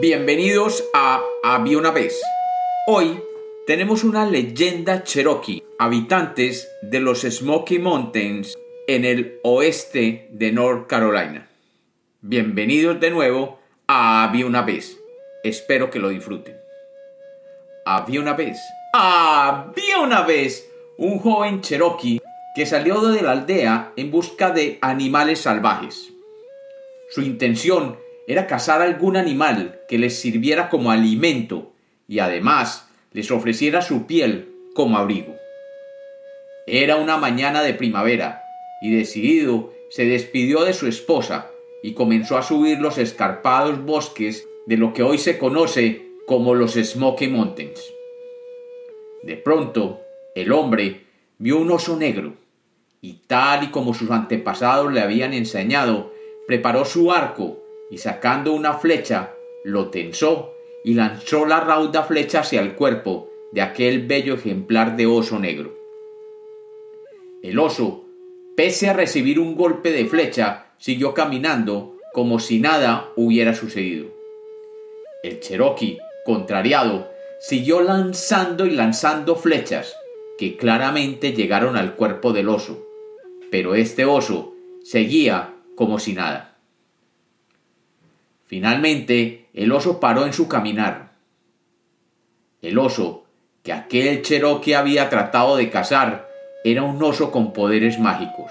Bienvenidos a Había una vez. Hoy tenemos una leyenda cherokee, habitantes de los Smoky Mountains en el oeste de North Carolina. Bienvenidos de nuevo a Había una vez. Espero que lo disfruten. Había una vez. Había una vez un joven cherokee que salió de la aldea en busca de animales salvajes. Su intención era cazar algún animal que les sirviera como alimento y además les ofreciera su piel como abrigo. Era una mañana de primavera y decidido se despidió de su esposa y comenzó a subir los escarpados bosques de lo que hoy se conoce como los Smoky Mountains. De pronto, el hombre vio un oso negro y tal y como sus antepasados le habían enseñado, preparó su arco y sacando una flecha, lo tensó y lanzó la rauda flecha hacia el cuerpo de aquel bello ejemplar de oso negro. El oso, pese a recibir un golpe de flecha, siguió caminando como si nada hubiera sucedido. El Cherokee, contrariado, siguió lanzando y lanzando flechas que claramente llegaron al cuerpo del oso, pero este oso seguía como si nada. Finalmente, el oso paró en su caminar. El oso, que aquel Cherokee había tratado de cazar, era un oso con poderes mágicos,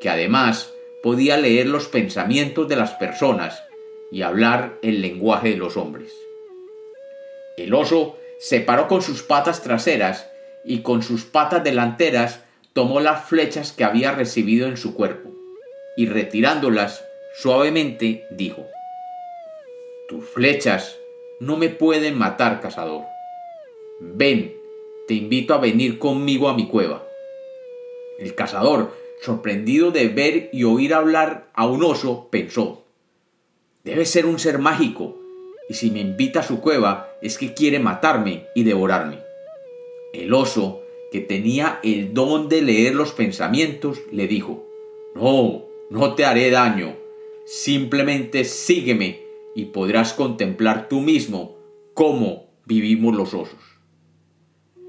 que además podía leer los pensamientos de las personas y hablar el lenguaje de los hombres. El oso se paró con sus patas traseras y con sus patas delanteras tomó las flechas que había recibido en su cuerpo, y retirándolas suavemente dijo tus flechas no me pueden matar, cazador. Ven, te invito a venir conmigo a mi cueva. El cazador, sorprendido de ver y oír hablar a un oso, pensó, debe ser un ser mágico, y si me invita a su cueva es que quiere matarme y devorarme. El oso, que tenía el don de leer los pensamientos, le dijo, no, no te haré daño, simplemente sígueme y podrás contemplar tú mismo cómo vivimos los osos.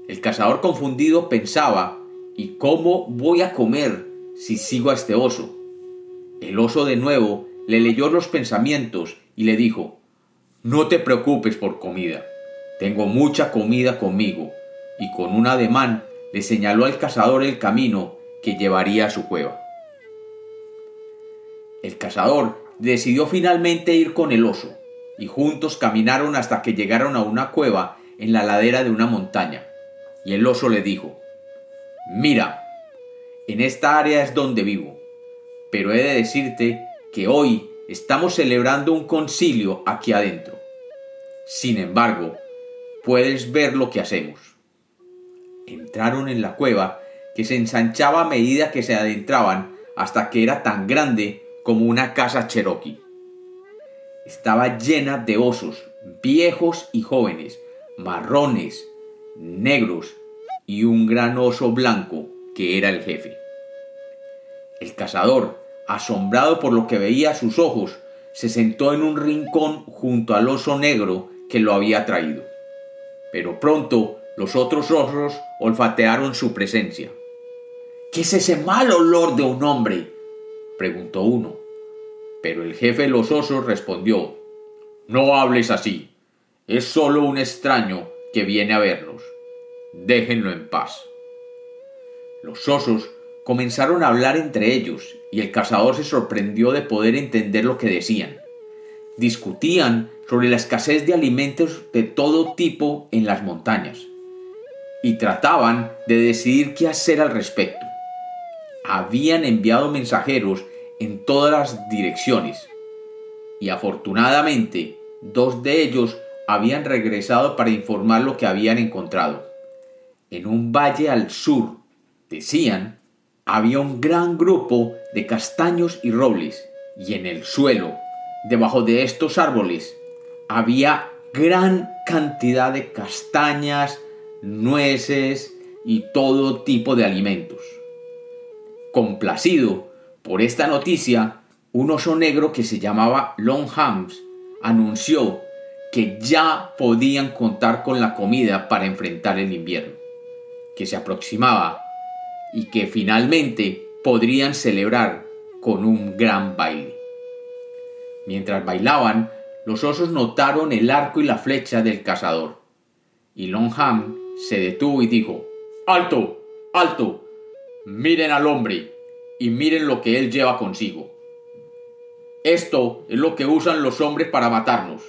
El cazador confundido pensaba, ¿y cómo voy a comer si sigo a este oso? El oso de nuevo le leyó los pensamientos y le dijo, no te preocupes por comida, tengo mucha comida conmigo, y con un ademán le señaló al cazador el camino que llevaría a su cueva. El cazador decidió finalmente ir con el oso, y juntos caminaron hasta que llegaron a una cueva en la ladera de una montaña. Y el oso le dijo, Mira, en esta área es donde vivo, pero he de decirte que hoy estamos celebrando un concilio aquí adentro. Sin embargo, puedes ver lo que hacemos. Entraron en la cueva, que se ensanchaba a medida que se adentraban hasta que era tan grande como una casa cherokee. Estaba llena de osos, viejos y jóvenes, marrones, negros y un gran oso blanco que era el jefe. El cazador, asombrado por lo que veía a sus ojos, se sentó en un rincón junto al oso negro que lo había traído. Pero pronto los otros osos olfatearon su presencia. ¿Qué es ese mal olor de un hombre? Preguntó uno. Pero el jefe de los osos respondió, No hables así, es solo un extraño que viene a vernos. Déjenlo en paz. Los osos comenzaron a hablar entre ellos y el cazador se sorprendió de poder entender lo que decían. Discutían sobre la escasez de alimentos de todo tipo en las montañas y trataban de decidir qué hacer al respecto habían enviado mensajeros en todas las direcciones y afortunadamente dos de ellos habían regresado para informar lo que habían encontrado. En un valle al sur, decían, había un gran grupo de castaños y robles y en el suelo, debajo de estos árboles, había gran cantidad de castañas, nueces y todo tipo de alimentos. Complacido por esta noticia, un oso negro que se llamaba Long Hams anunció que ya podían contar con la comida para enfrentar el invierno, que se aproximaba y que finalmente podrían celebrar con un gran baile. Mientras bailaban, los osos notaron el arco y la flecha del cazador, y Longham se detuvo y dijo, ¡Alto! ¡Alto! Miren al hombre y miren lo que él lleva consigo. Esto es lo que usan los hombres para matarnos.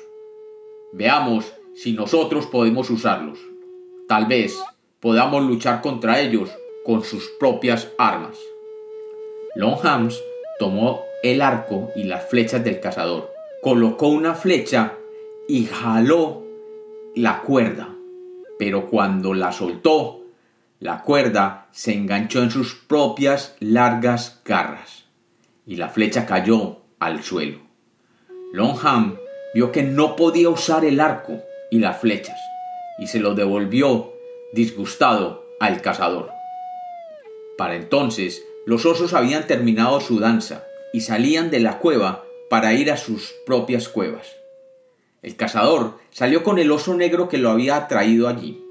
Veamos si nosotros podemos usarlos. Tal vez podamos luchar contra ellos con sus propias armas. Longhams tomó el arco y las flechas del cazador, colocó una flecha y jaló la cuerda, pero cuando la soltó, la cuerda se enganchó en sus propias largas garras y la flecha cayó al suelo. Longham vio que no podía usar el arco y las flechas y se lo devolvió disgustado al cazador. Para entonces los osos habían terminado su danza y salían de la cueva para ir a sus propias cuevas. El cazador salió con el oso negro que lo había traído allí,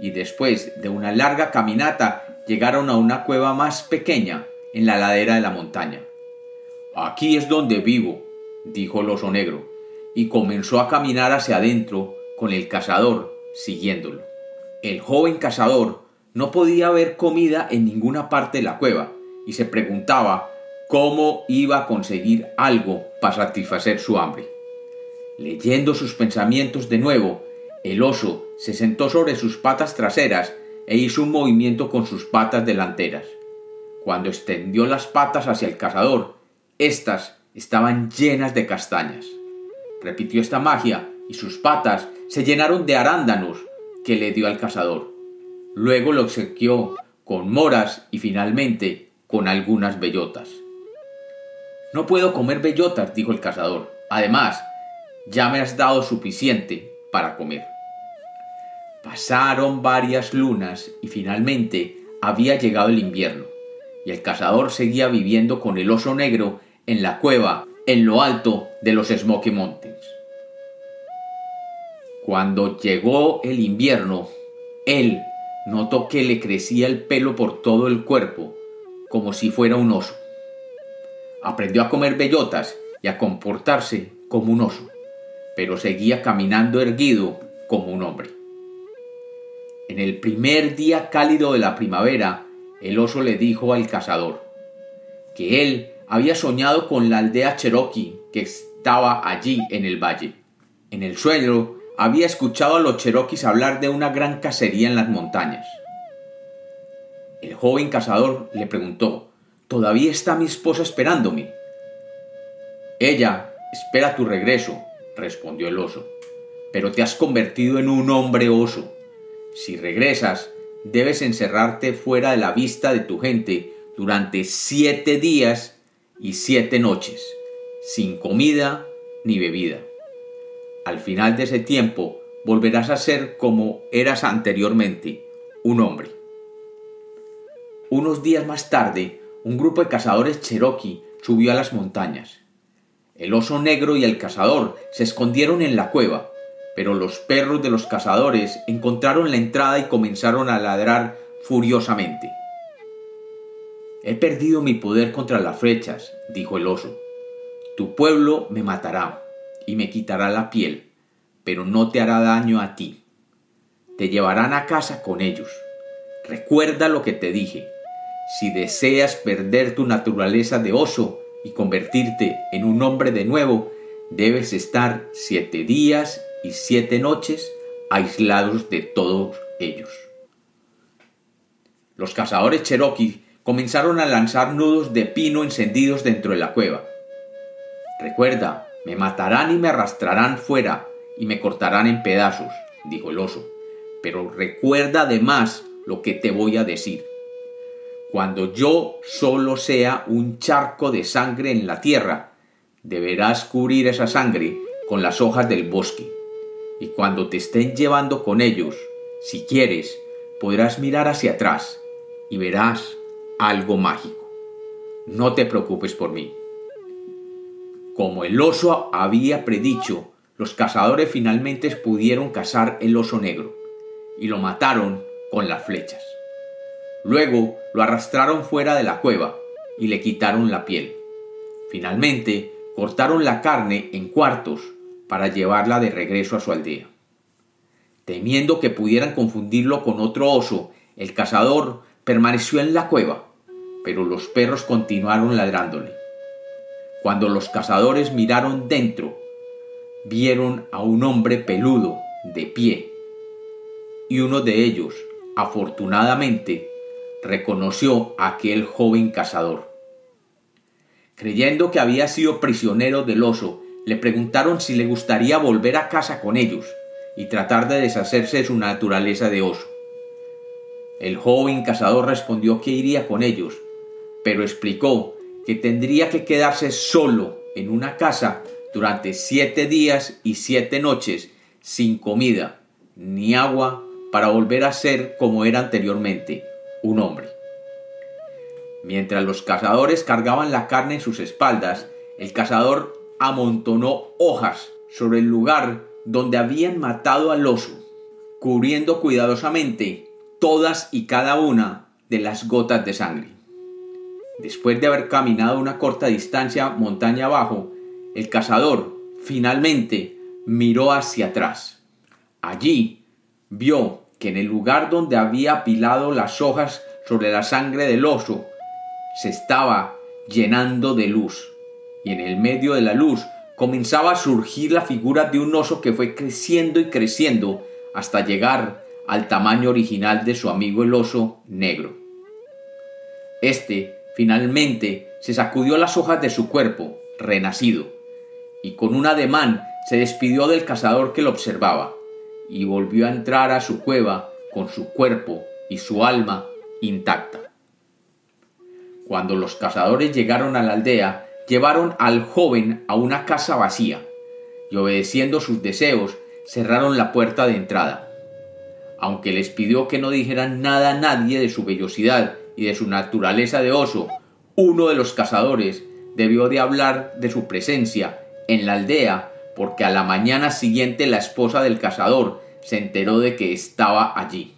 y después de una larga caminata llegaron a una cueva más pequeña en la ladera de la montaña. Aquí es donde vivo, dijo el oso negro, y comenzó a caminar hacia adentro con el cazador siguiéndolo. El joven cazador no podía ver comida en ninguna parte de la cueva y se preguntaba cómo iba a conseguir algo para satisfacer su hambre. Leyendo sus pensamientos de nuevo, el oso se sentó sobre sus patas traseras e hizo un movimiento con sus patas delanteras. Cuando extendió las patas hacia el cazador, éstas estaban llenas de castañas. Repitió esta magia y sus patas se llenaron de arándanos que le dio al cazador. Luego lo obsequió con moras y finalmente con algunas bellotas. No puedo comer bellotas, dijo el cazador. Además, ya me has dado suficiente para comer. Pasaron varias lunas y finalmente había llegado el invierno, y el cazador seguía viviendo con el oso negro en la cueva en lo alto de los Smoky Mountains. Cuando llegó el invierno, él notó que le crecía el pelo por todo el cuerpo, como si fuera un oso. Aprendió a comer bellotas y a comportarse como un oso, pero seguía caminando erguido como un hombre. En el primer día cálido de la primavera, el oso le dijo al cazador que él había soñado con la aldea Cherokee que estaba allí en el valle. En el sueño había escuchado a los Cherokees hablar de una gran cacería en las montañas. El joven cazador le preguntó, ¿Todavía está mi esposa esperándome? Ella espera tu regreso, respondió el oso, pero te has convertido en un hombre oso. Si regresas, debes encerrarte fuera de la vista de tu gente durante siete días y siete noches, sin comida ni bebida. Al final de ese tiempo volverás a ser como eras anteriormente, un hombre. Unos días más tarde, un grupo de cazadores cherokee subió a las montañas. El oso negro y el cazador se escondieron en la cueva, pero los perros de los cazadores encontraron la entrada y comenzaron a ladrar furiosamente. He perdido mi poder contra las flechas, dijo el oso. Tu pueblo me matará y me quitará la piel, pero no te hará daño a ti. Te llevarán a casa con ellos. Recuerda lo que te dije. Si deseas perder tu naturaleza de oso y convertirte en un hombre de nuevo, debes estar siete días y siete noches aislados de todos ellos. Los cazadores cherokee comenzaron a lanzar nudos de pino encendidos dentro de la cueva. Recuerda, me matarán y me arrastrarán fuera y me cortarán en pedazos, dijo el oso. Pero recuerda además lo que te voy a decir. Cuando yo solo sea un charco de sangre en la tierra, deberás cubrir esa sangre con las hojas del bosque. Y cuando te estén llevando con ellos, si quieres, podrás mirar hacia atrás y verás algo mágico. No te preocupes por mí. Como el oso había predicho, los cazadores finalmente pudieron cazar el oso negro y lo mataron con las flechas. Luego lo arrastraron fuera de la cueva y le quitaron la piel. Finalmente cortaron la carne en cuartos para llevarla de regreso a su aldea. Temiendo que pudieran confundirlo con otro oso, el cazador permaneció en la cueva, pero los perros continuaron ladrándole. Cuando los cazadores miraron dentro, vieron a un hombre peludo de pie, y uno de ellos, afortunadamente, reconoció a aquel joven cazador. Creyendo que había sido prisionero del oso, le preguntaron si le gustaría volver a casa con ellos y tratar de deshacerse de su naturaleza de oso. El joven cazador respondió que iría con ellos, pero explicó que tendría que quedarse solo en una casa durante siete días y siete noches sin comida ni agua para volver a ser como era anteriormente, un hombre. Mientras los cazadores cargaban la carne en sus espaldas, el cazador amontonó hojas sobre el lugar donde habían matado al oso, cubriendo cuidadosamente todas y cada una de las gotas de sangre. Después de haber caminado una corta distancia montaña abajo, el cazador finalmente miró hacia atrás. Allí vio que en el lugar donde había apilado las hojas sobre la sangre del oso, se estaba llenando de luz, y en el medio de la luz comenzaba a surgir la figura de un oso que fue creciendo y creciendo hasta llegar al tamaño original de su amigo el oso negro. Este finalmente se sacudió las hojas de su cuerpo, renacido, y con un ademán se despidió del cazador que lo observaba, y volvió a entrar a su cueva con su cuerpo y su alma intacta. Cuando los cazadores llegaron a la aldea, llevaron al joven a una casa vacía, y obedeciendo sus deseos, cerraron la puerta de entrada. Aunque les pidió que no dijeran nada a nadie de su vellosidad y de su naturaleza de oso, uno de los cazadores debió de hablar de su presencia en la aldea porque a la mañana siguiente la esposa del cazador se enteró de que estaba allí.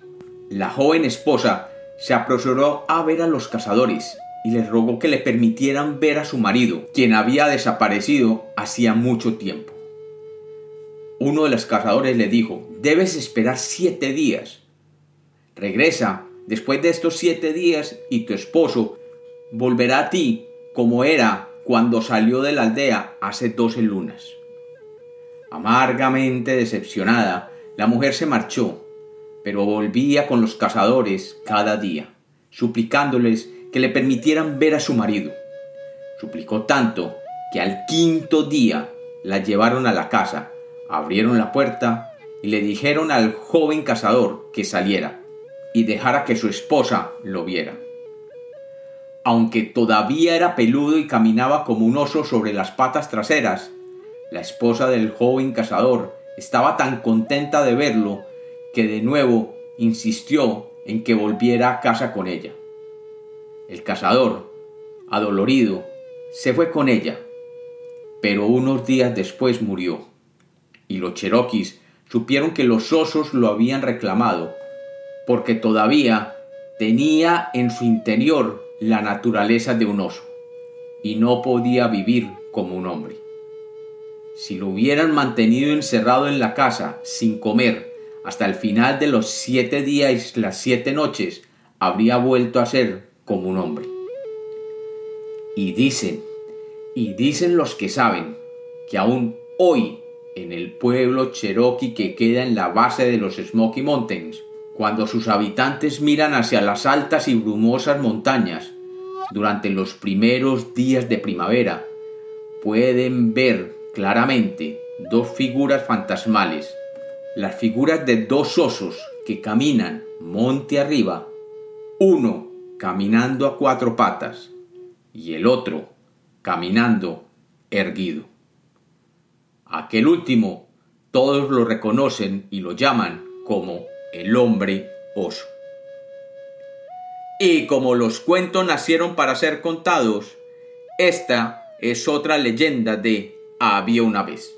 La joven esposa se apresuró a ver a los cazadores y les rogó que le permitieran ver a su marido, quien había desaparecido hacía mucho tiempo. Uno de los cazadores le dijo, debes esperar siete días. Regresa después de estos siete días y tu esposo volverá a ti como era cuando salió de la aldea hace doce lunas. Amargamente decepcionada, la mujer se marchó, pero volvía con los cazadores cada día, suplicándoles que le permitieran ver a su marido. Suplicó tanto que al quinto día la llevaron a la casa, abrieron la puerta y le dijeron al joven cazador que saliera y dejara que su esposa lo viera. Aunque todavía era peludo y caminaba como un oso sobre las patas traseras, la esposa del joven cazador estaba tan contenta de verlo que de nuevo insistió en que volviera a casa con ella. El cazador, adolorido, se fue con ella, pero unos días después murió, y los cheroquis supieron que los osos lo habían reclamado, porque todavía tenía en su interior la naturaleza de un oso, y no podía vivir como un hombre. Si lo hubieran mantenido encerrado en la casa sin comer hasta el final de los siete días y las siete noches, habría vuelto a ser como un hombre. Y dicen, y dicen los que saben, que aún hoy en el pueblo cherokee que queda en la base de los Smoky Mountains, cuando sus habitantes miran hacia las altas y brumosas montañas, durante los primeros días de primavera, pueden ver claramente dos figuras fantasmales, las figuras de dos osos que caminan monte arriba, uno caminando a cuatro patas y el otro caminando erguido. Aquel último todos lo reconocen y lo llaman como el hombre oso. Y como los cuentos nacieron para ser contados, esta es otra leyenda de Había una vez.